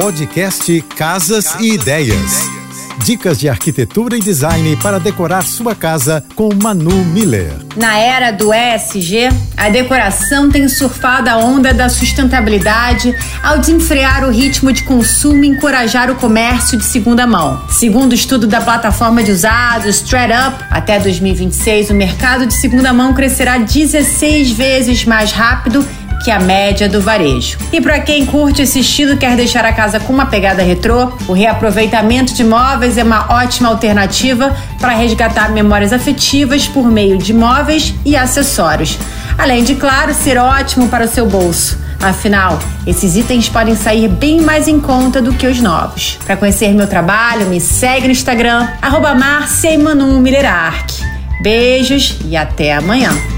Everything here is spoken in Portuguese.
Podcast Casas, Casas e, ideias. e Ideias. Dicas de arquitetura e design para decorar sua casa com Manu Miller. Na era do ESG, a decoração tem surfado a onda da sustentabilidade ao desenfrear o ritmo de consumo e encorajar o comércio de segunda mão. Segundo o estudo da plataforma de usados ThreadUp, até 2026 o mercado de segunda mão crescerá 16 vezes mais rápido que a média do varejo. E para quem curte esse estilo e quer deixar a casa com uma pegada retrô, o reaproveitamento de móveis é uma ótima alternativa para resgatar memórias afetivas por meio de móveis e acessórios. Além de, claro, ser ótimo para o seu bolso. Afinal, esses itens podem sair bem mais em conta do que os novos. Para conhecer meu trabalho, me segue no Instagram, arroba Beijos e até amanhã.